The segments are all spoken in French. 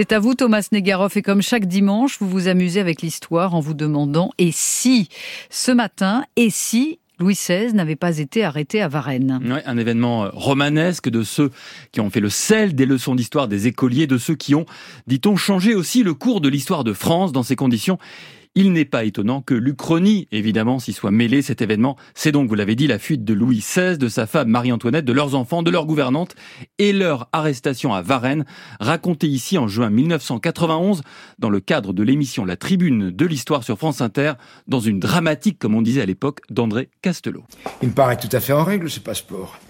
C'est à vous Thomas Negaroff et comme chaque dimanche, vous vous amusez avec l'histoire en vous demandant et si ce matin, et si Louis XVI n'avait pas été arrêté à Varennes? un événement euh, romanesque de ceux qui ont fait le sel des leçons d'histoire des écoliers, de ceux qui ont, dit-on, changé aussi le cours de l'histoire de France dans ces conditions. Il n'est pas étonnant que l'Uchronie, évidemment, s'y soit mêlé cet événement. C'est donc, vous l'avez dit, la fuite de Louis XVI, de sa femme Marie-Antoinette, de leurs enfants, de leur gouvernante et leur arrestation à Varennes, racontée ici en juin 1991 dans le cadre de l'émission La Tribune de l'Histoire sur France Inter, dans une dramatique, comme on disait à l'époque, d'André Castelot. Il me paraît tout à fait en règle, ce passeport.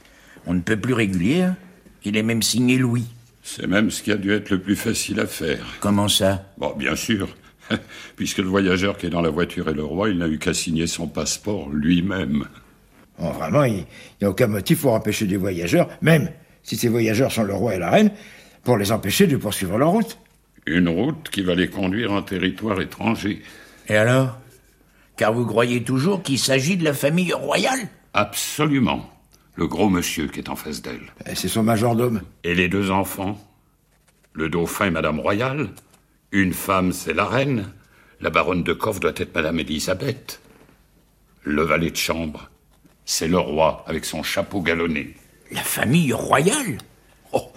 On ne peut plus régulier. Hein. Il est même signé Louis. C'est même ce qui a dû être le plus facile à faire. Comment ça? Bon, bien sûr. puisque le voyageur qui est dans la voiture est le roi, il n'a eu qu'à signer son passeport lui-même. vraiment, il n'y a aucun motif pour empêcher des voyageurs, même si ces voyageurs sont le roi et la reine, pour les empêcher de poursuivre leur route. Une route qui va les conduire en territoire étranger. Et alors? Car vous croyez toujours qu'il s'agit de la famille royale? Absolument. Le gros monsieur qui est en face d'elle. Eh, c'est son majordome. Et les deux enfants? Le dauphin et Madame Royale? Une femme, c'est la reine. La baronne de Coff doit être Madame Elisabeth. Le valet de chambre, c'est le roi avec son chapeau galonné. La famille royale? Oh,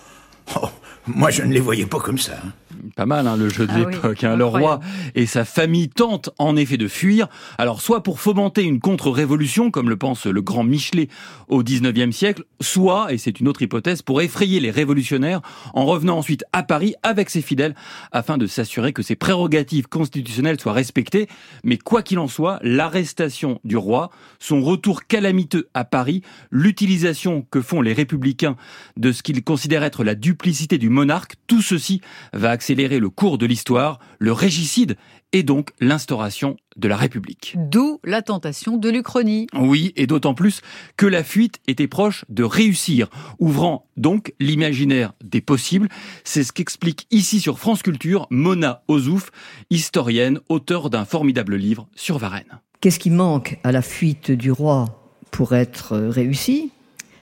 oh, Moi, je ne les voyais pas comme ça. Hein. Pas mal hein, le jeu de ah l'époque. hein. Le roi et sa famille tentent en effet de fuir. Alors soit pour fomenter une contre-révolution, comme le pense le grand Michelet au XIXe siècle, soit, et c'est une autre hypothèse, pour effrayer les révolutionnaires en revenant ensuite à Paris avec ses fidèles afin de s'assurer que ses prérogatives constitutionnelles soient respectées. Mais quoi qu'il en soit, l'arrestation du roi, son retour calamiteux à Paris, l'utilisation que font les républicains de ce qu'ils considèrent être la duplicité du monarque, tout ceci va accélérer le cours de l'histoire, le régicide et donc l'instauration de la République. D'où la tentation de l'Uchronie. Oui, et d'autant plus que la fuite était proche de réussir, ouvrant donc l'imaginaire des possibles. C'est ce qu'explique ici sur France Culture Mona Ozouf, historienne, auteure d'un formidable livre sur Varennes. Qu'est-ce qui manque à la fuite du roi pour être réussi?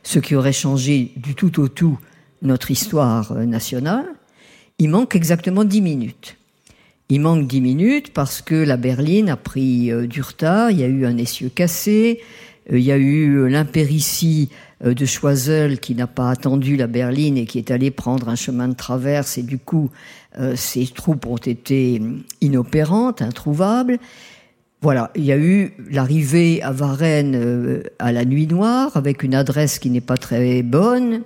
Ce qui aurait changé du tout au tout notre histoire nationale il manque exactement 10 minutes. Il manque 10 minutes parce que la berline a pris euh, du retard, il y a eu un essieu cassé, euh, il y a eu l'impéritie euh, de Choiseul qui n'a pas attendu la berline et qui est allé prendre un chemin de traverse et du coup ses troupes ont été inopérantes, introuvables. Voilà, il y a eu l'arrivée à Varennes à la nuit noire avec une adresse qui n'est pas très bonne,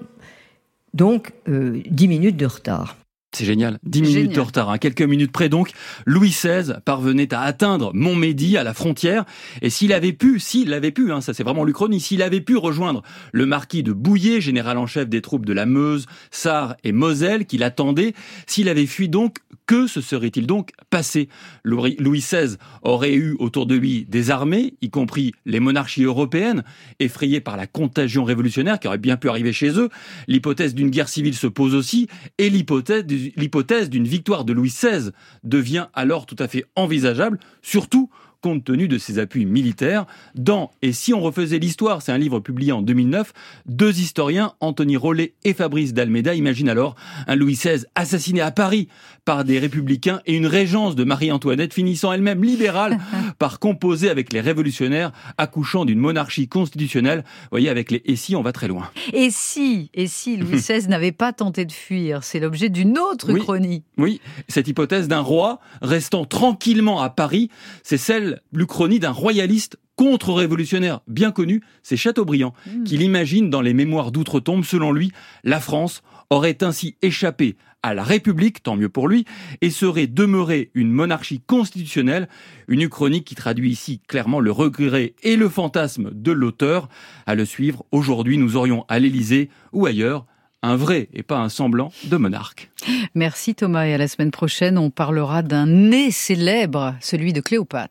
donc 10 minutes de retard. C'est génial. Dix minutes de retard, hein. quelques minutes près donc. Louis XVI parvenait à atteindre Montmédy à la frontière. Et s'il avait pu, s'il avait pu, hein, ça c'est vraiment l'Uchronie, s'il avait pu rejoindre le marquis de Bouillé, général en chef des troupes de la Meuse, Sarre et Moselle, qui l'attendait, s'il avait fui donc, que se serait-il donc passé? Louis XVI aurait eu autour de lui des armées, y compris les monarchies européennes, effrayées par la contagion révolutionnaire qui aurait bien pu arriver chez eux. L'hypothèse d'une guerre civile se pose aussi, et l'hypothèse l'hypothèse d'une victoire de Louis XVI devient alors tout à fait envisageable, surtout compte tenu de ses appuis militaires. Dans Et si on refaisait l'histoire, c'est un livre publié en 2009, deux historiens, Anthony Rollet et Fabrice d'Almeida, imaginent alors un Louis XVI assassiné à Paris par des républicains et une régence de Marie-Antoinette finissant elle-même libérale par composer avec les révolutionnaires, accouchant d'une monarchie constitutionnelle. Vous voyez, avec les et si, on va très loin. Et si, et si Louis XVI n'avait pas tenté de fuir? C'est l'objet d'une autre chronique. Oui, cette hypothèse d'un roi restant tranquillement à Paris, c'est celle l'Uchronie d'un royaliste contre-révolutionnaire bien connu, c'est Chateaubriand, hmm. qu'il imagine dans les mémoires d'outre-tombe, selon lui, la France aurait ainsi échappé à la République, tant mieux pour lui, et serait demeurée une monarchie constitutionnelle, une uchronie qui traduit ici clairement le regret et le fantasme de l'auteur. À le suivre, aujourd'hui, nous aurions à l'Élysée ou ailleurs un vrai et pas un semblant de monarque. Merci Thomas et à la semaine prochaine, on parlera d'un nez célèbre, celui de Cléopâtre.